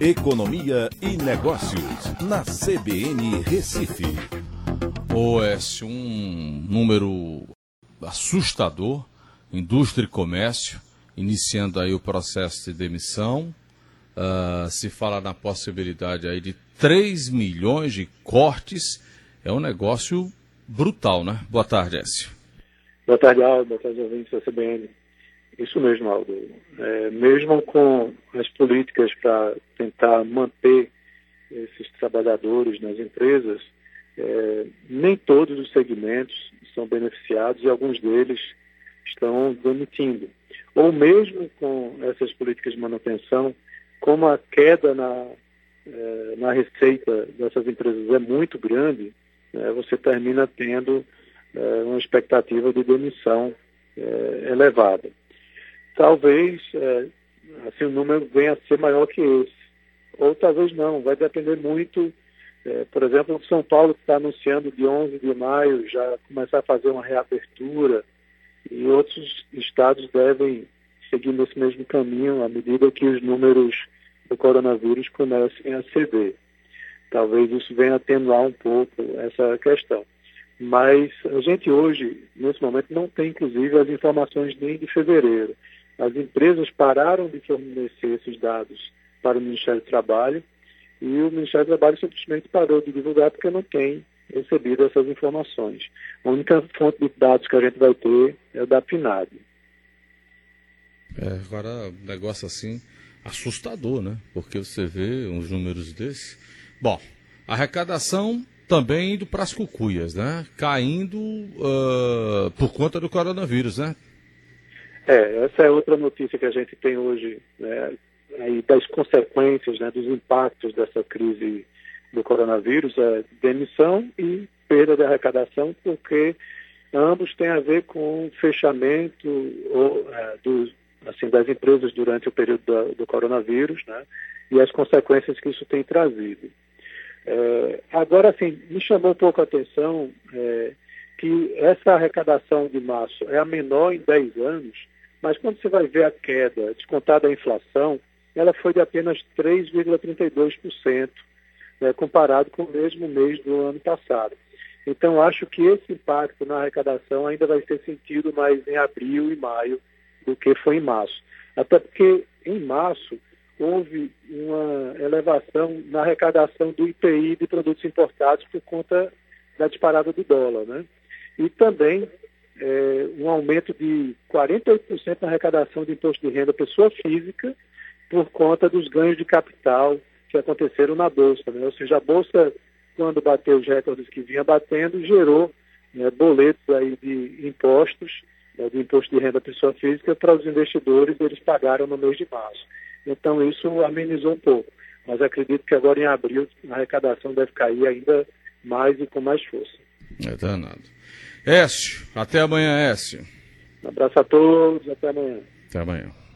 Economia e Negócios, na CBN Recife. OS, um número assustador, indústria e comércio, iniciando aí o processo de demissão. Uh, se fala na possibilidade aí de 3 milhões de cortes. É um negócio brutal, né? Boa tarde, Écio. Boa tarde, Aldo. Boa tarde, ouvintes da CBN. Isso mesmo, Aldo. É, mesmo com as políticas para tentar manter esses trabalhadores nas empresas, é, nem todos os segmentos são beneficiados e alguns deles estão demitindo. Ou mesmo com essas políticas de manutenção, como a queda na, é, na receita dessas empresas é muito grande, é, você termina tendo é, uma expectativa de demissão é, elevada talvez é, assim, o número venha a ser maior que esse. Ou talvez não, vai depender muito, é, por exemplo, São Paulo está anunciando de 11 de maio já começar a fazer uma reabertura e outros estados devem seguir nesse mesmo caminho à medida que os números do coronavírus comecem a ceder. Talvez isso venha atenuar um pouco essa questão. Mas a gente hoje, nesse momento, não tem, inclusive, as informações nem de fevereiro. As empresas pararam de fornecer esses dados para o Ministério do Trabalho e o Ministério do Trabalho simplesmente parou de divulgar porque não tem recebido essas informações. A única fonte de dados que a gente vai ter é da PNAD. É, agora, um negócio assim assustador, né? Porque você vê uns números desses. Bom, arrecadação também indo para as cucuias, né? Caindo uh, por conta do coronavírus, né? É, essa é outra notícia que a gente tem hoje, né, aí das consequências, né, dos impactos dessa crise do coronavírus, é demissão e perda de arrecadação, porque ambos têm a ver com fechamento ou, é, assim, das empresas durante o período do, do, coronavírus, né, e as consequências que isso tem trazido. É, agora, assim, me chamou um pouco a atenção é, que essa arrecadação de março é a menor em 10 anos, mas quando você vai ver a queda descontada a inflação, ela foi de apenas 3,32%, né, comparado com o mesmo mês do ano passado. Então, acho que esse impacto na arrecadação ainda vai ser sentido mais em abril e maio do que foi em março. Até porque, em março, houve uma elevação na arrecadação do IPI de produtos importados por conta da disparada do dólar. Né? E também é, um aumento de 48% na arrecadação de imposto de renda pessoa física por conta dos ganhos de capital que aconteceram na Bolsa. Né? Ou seja, a Bolsa, quando bateu os recordes que vinha batendo, gerou né, boletos aí de impostos, né, de imposto de renda pessoa física, para os investidores, eles pagaram no mês de março. Então, isso amenizou um pouco. Mas acredito que agora em abril a arrecadação deve cair ainda mais e com mais força. É danado. Écio, até amanhã, Écio. Um abraço a todos, até amanhã. Até amanhã.